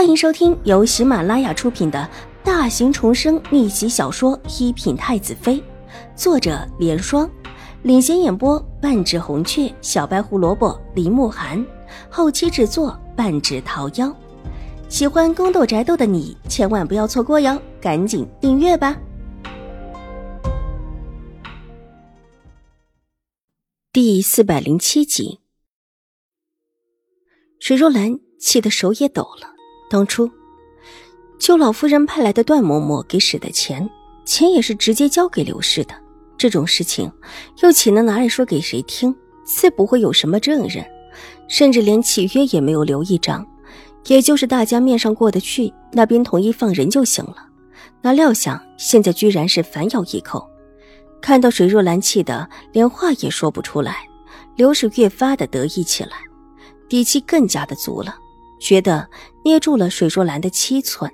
欢迎收听由喜马拉雅出品的大型重生逆袭小说《一品太子妃》，作者：莲霜，领衔演播：半指红雀、小白胡萝卜、林慕寒，后期制作：半指桃夭。喜欢宫斗宅斗的你千万不要错过哟，赶紧订阅吧！第四百零七集，水若兰气得手也抖了。当初，邱老夫人派来的段嬷嬷给使的钱，钱也是直接交给刘氏的。这种事情，又岂能拿来说给谁听？自不会有什么证人，甚至连契约也没有留一张，也就是大家面上过得去，那边同意放人就行了。哪料想现在居然是反咬一口，看到水若兰气得连话也说不出来，刘氏越发的得意起来，底气更加的足了。觉得捏住了水若兰的七寸。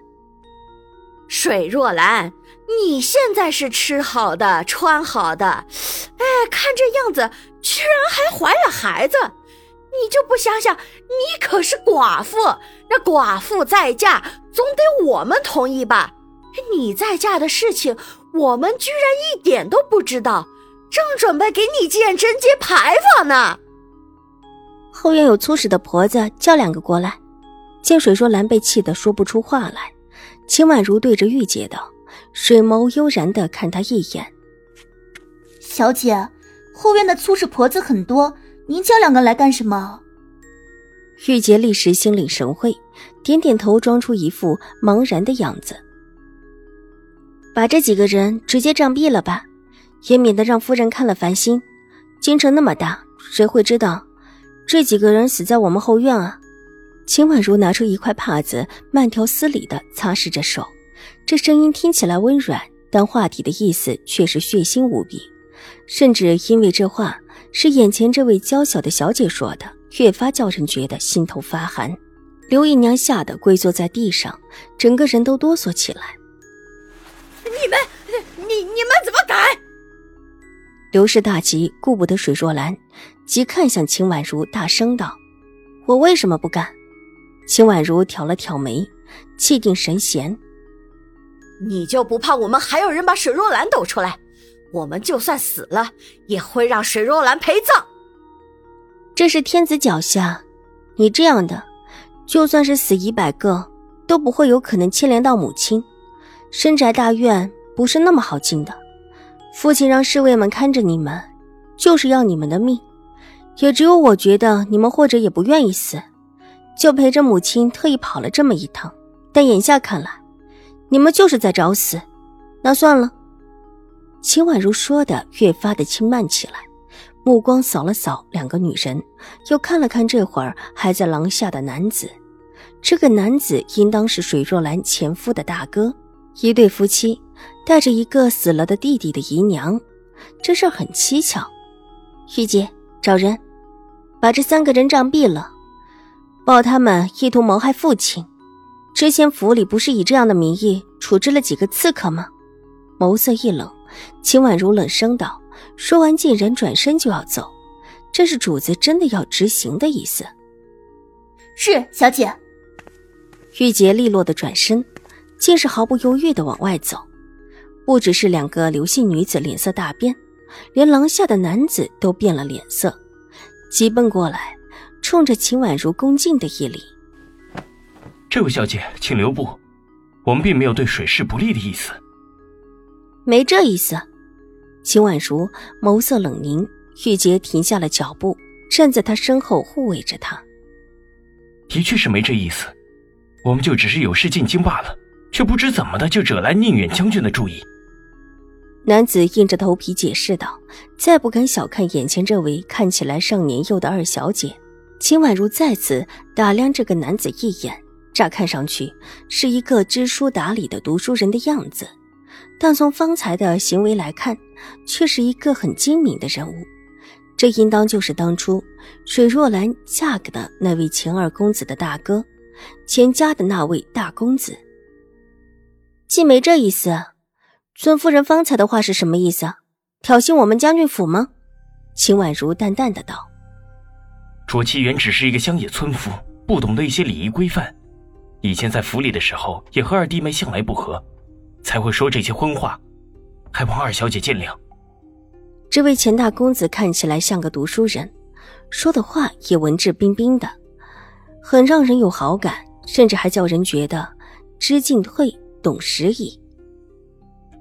水若兰，你现在是吃好的穿好的，哎，看这样子，居然还怀了孩子，你就不想想，你可是寡妇，那寡妇再嫁，总得我们同意吧？你再嫁的事情，我们居然一点都不知道，正准备给你建贞节牌坊呢。后院有粗使的婆子，叫两个过来。见水若兰被气得说不出话来，秦婉如对着玉洁道：“水眸悠然的看她一眼。小姐，后院的粗使婆子很多，您叫两个来干什么？”玉洁立时心领神会，点点头，装出一副茫然的样子。把这几个人直接杖毙了吧，也免得让夫人看了烦心。京城那么大，谁会知道这几个人死在我们后院啊？秦婉如拿出一块帕子，慢条斯理地擦拭着手，这声音听起来温软，但话题的意思却是血腥无比。甚至因为这话是眼前这位娇小的小姐说的，越发叫人觉得心头发寒。刘姨娘吓得跪坐在地上，整个人都哆嗦起来。你们，你你们怎么敢？刘氏大急，顾不得水若兰，即看向秦婉如，大声道：“我为什么不敢？”秦婉如挑了挑眉，气定神闲：“你就不怕我们还有人把水若兰抖出来？我们就算死了，也会让水若兰陪葬。这是天子脚下，你这样的，就算是死一百个，都不会有可能牵连到母亲。深宅大院不是那么好进的，父亲让侍卫们看着你们，就是要你们的命。也只有我觉得你们或者也不愿意死。”就陪着母亲特意跑了这么一趟，但眼下看来，你们就是在找死。那算了。秦婉如说的越发的轻慢起来，目光扫了扫两个女人，又看了看这会儿还在廊下的男子。这个男子应当是水若兰前夫的大哥，一对夫妻带着一个死了的弟弟的姨娘，这事很蹊跷。玉姐，找人，把这三个人杖毙了。报他们意图谋害父亲，之前府里不是以这样的名义处置了几个刺客吗？眸色一冷，秦婉如冷声道：“说完，竟然转身就要走，这是主子真的要执行的意思。”是小姐。玉洁利落的转身，竟是毫不犹豫的往外走。不只是两个刘姓女子脸色大变，连廊下的男子都变了脸色，急奔过来。冲着秦婉如恭敬的一礼，这位小姐，请留步，我们并没有对水氏不利的意思。没这意思。秦婉如眸色冷凝，玉洁停下了脚步，站在他身后护卫着他。的确是没这意思，我们就只是有事进京罢了，却不知怎么的就惹来宁远将军的注意。男子硬着头皮解释道，再不敢小看眼前这位看起来尚年幼的二小姐。秦婉如再次打量这个男子一眼，乍看上去是一个知书达理的读书人的样子，但从方才的行为来看，却是一个很精明的人物。这应当就是当初水若兰嫁给的那位秦二公子的大哥，钱家的那位大公子。既没这意思，尊夫人方才的话是什么意思？挑衅我们将军府吗？秦婉如淡淡的道。卓七原只是一个乡野村夫，不懂得一些礼仪规范。以前在府里的时候也和二弟妹向来不和，才会说这些荤话，还望二小姐见谅。这位钱大公子看起来像个读书人，说的话也文质彬彬的，很让人有好感，甚至还叫人觉得知进退，懂时宜。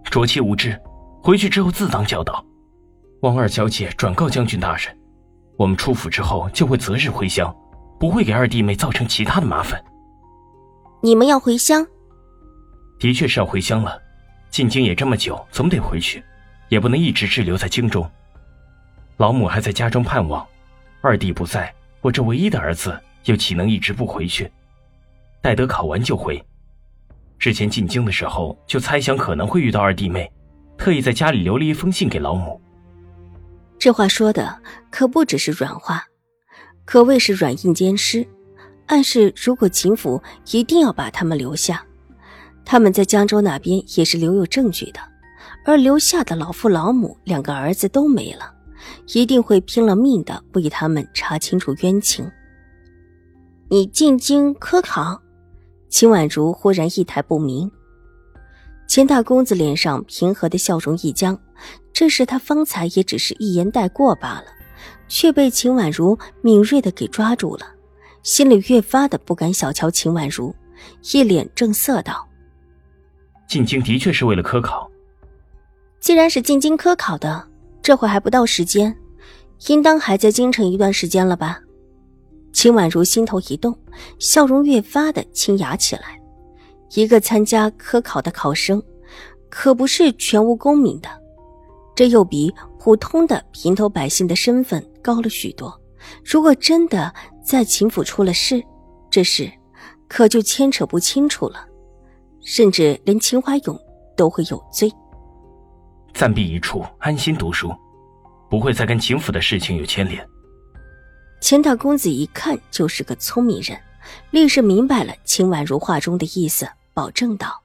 卓七无知，回去之后自当教导。望二小姐转告将军大人，我们出府之后就会择日回乡，不会给二弟妹造成其他的麻烦。你们要回乡？的确是要回乡了，进京也这么久，总得回去，也不能一直滞留在京中。老母还在家中盼望，二弟不在，我这唯一的儿子又岂能一直不回去？待得考完就回。之前进京的时候就猜想可能会遇到二弟妹，特意在家里留了一封信给老母。这话说的可不只是软话，可谓是软硬兼施，暗示如果秦府一定要把他们留下，他们在江州那边也是留有证据的，而留下的老父老母两个儿子都没了，一定会拼了命的为他们查清楚冤情。你进京科考？秦婉如忽然意态不明，钱大公子脸上平和的笑容一僵。这时他方才也只是一言带过罢了，却被秦婉如敏锐的给抓住了，心里越发的不敢小瞧秦婉如，一脸正色道：“进京的确是为了科考。既然是进京科考的，这会还不到时间，应当还在京城一段时间了吧？”秦婉如心头一动，笑容越发的清雅起来。一个参加科考的考生，可不是全无功名的。这又比普通的平头百姓的身份高了许多。如果真的在秦府出了事，这事可就牵扯不清楚了，甚至连秦怀勇都会有罪。暂避一处，安心读书，不会再跟秦府的事情有牵连。钱大公子一看就是个聪明人，立时明白了秦婉如话中的意思，保证道。